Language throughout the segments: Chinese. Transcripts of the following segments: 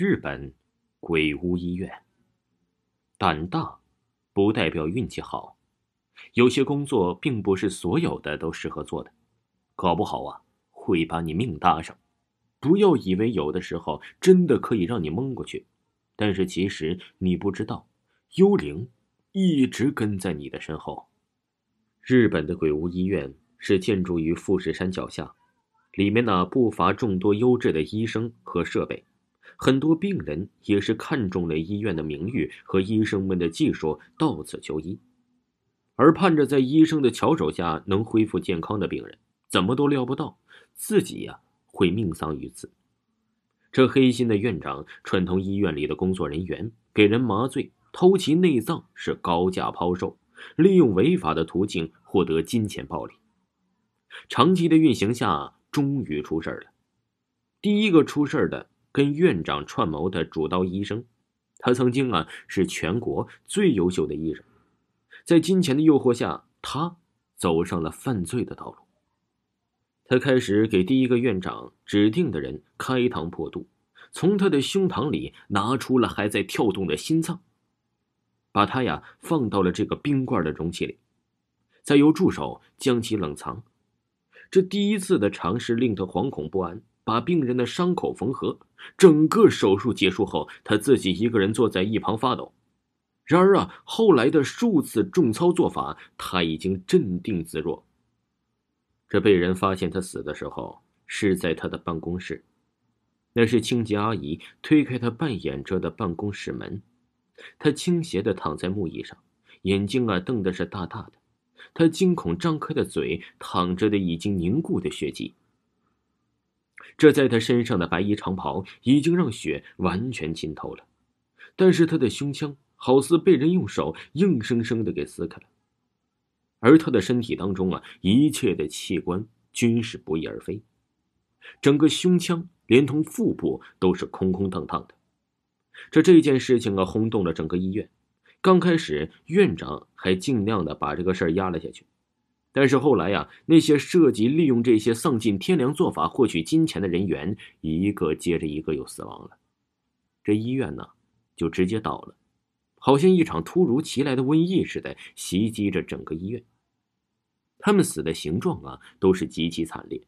日本鬼屋医院。胆大不代表运气好，有些工作并不是所有的都适合做的，搞不好啊会把你命搭上。不要以为有的时候真的可以让你蒙过去，但是其实你不知道，幽灵一直跟在你的身后。日本的鬼屋医院是建筑于富士山脚下，里面呢不乏众多优质的医生和设备。很多病人也是看中了医院的名誉和医生们的技术，到此求医，而盼着在医生的巧手下能恢复健康的病人，怎么都料不到自己呀会命丧于此。这黑心的院长串通医院里的工作人员，给人麻醉、偷其内脏，是高价抛售，利用违法的途径获得金钱暴利。长期的运行下，终于出事了。第一个出事的。跟院长串谋的主刀医生，他曾经啊是全国最优秀的医生，在金钱的诱惑下，他走上了犯罪的道路。他开始给第一个院长指定的人开膛破肚，从他的胸膛里拿出了还在跳动的心脏，把他呀放到了这个冰罐的容器里，再由助手将其冷藏。这第一次的尝试令他惶恐不安。把病人的伤口缝合，整个手术结束后，他自己一个人坐在一旁发抖。然而啊，后来的数次重操作法，他已经镇定自若。这被人发现他死的时候，是在他的办公室，那是清洁阿姨推开他半掩着的办公室门，他倾斜的躺在木椅上，眼睛啊瞪的是大大的，他惊恐张开的嘴，淌着的已经凝固的血迹。这在他身上的白衣长袍已经让血完全浸透了，但是他的胸腔好似被人用手硬生生的给撕开了，而他的身体当中啊，一切的器官均是不翼而飞，整个胸腔连同腹部都是空空荡荡的。这这件事情啊，轰动了整个医院。刚开始，院长还尽量的把这个事儿压了下去。但是后来呀，那些涉及利用这些丧尽天良做法获取金钱的人员，一个接着一个又死亡了，这医院呢，就直接倒了，好像一场突如其来的瘟疫似的袭击着整个医院。他们死的形状啊，都是极其惨烈，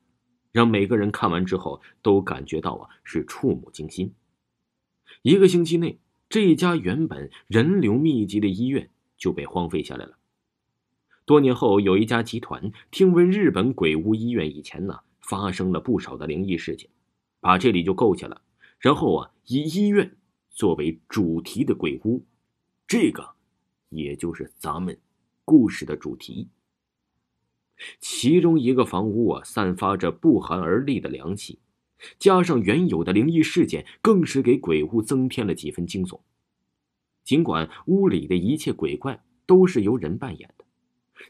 让每个人看完之后都感觉到啊是触目惊心。一个星期内，这家原本人流密集的医院就被荒废下来了。多年后，有一家集团听闻日本鬼屋医院以前呢发生了不少的灵异事件，把这里就购下了，然后啊以医院作为主题的鬼屋，这个也就是咱们故事的主题。其中一个房屋啊散发着不寒而栗的凉气，加上原有的灵异事件，更是给鬼屋增添了几分惊悚。尽管屋里的一切鬼怪都是由人扮演的。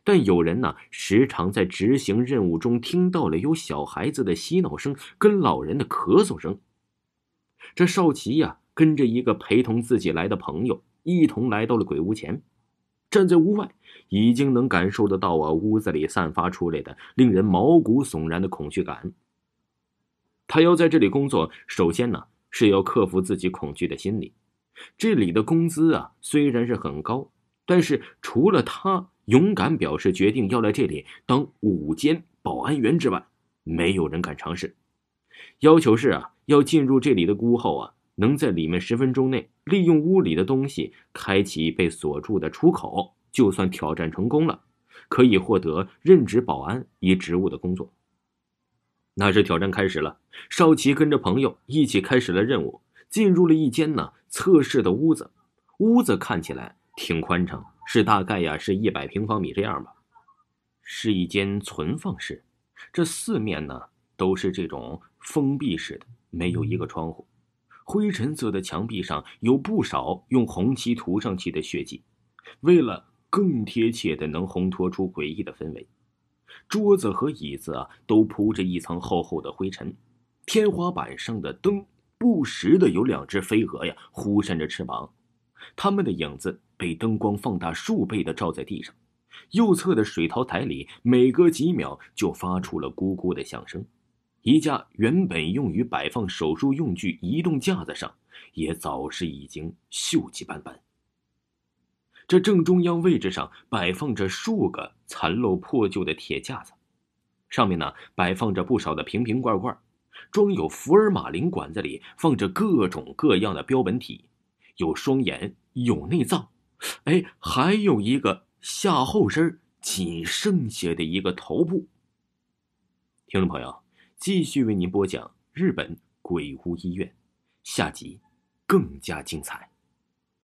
但有人呢，时常在执行任务中听到了有小孩子的嬉闹声跟老人的咳嗽声。这少奇呀，跟着一个陪同自己来的朋友一同来到了鬼屋前，站在屋外，已经能感受得到啊，屋子里散发出来的令人毛骨悚然的恐惧感。他要在这里工作，首先呢是要克服自己恐惧的心理。这里的工资啊虽然是很高，但是除了他。勇敢表示决定要来这里当午间保安员之外，没有人敢尝试。要求是啊，要进入这里的屋后啊，能在里面十分钟内利用屋里的东西开启被锁住的出口，就算挑战成功了，可以获得任职保安一职务的工作。那是挑战开始了，少奇跟着朋友一起开始了任务，进入了一间呢测试的屋子。屋子看起来挺宽敞。是大概呀，是一百平方米这样吧，是一间存放室。这四面呢都是这种封闭式的，没有一个窗户。灰尘色的墙壁上有不少用红漆涂上去的血迹，为了更贴切的能烘托出诡异的氛围，桌子和椅子啊都铺着一层厚厚的灰尘。天花板上的灯不时的有两只飞蛾呀忽扇着翅膀，它们的影子。被灯光放大数倍的照在地上，右侧的水槽台里每隔几秒就发出了咕咕的响声，一架原本用于摆放手术用具移动架子上，也早是已经锈迹斑斑。这正中央位置上摆放着数个残漏破旧的铁架子，上面呢摆放着不少的瓶瓶罐罐，装有福尔马林管子里放着各种各样的标本体，有双眼，有内脏，哎，还有一个下后身仅剩下的一个头部。听众朋友。继续为您播讲日本鬼屋医院，下集更加精彩。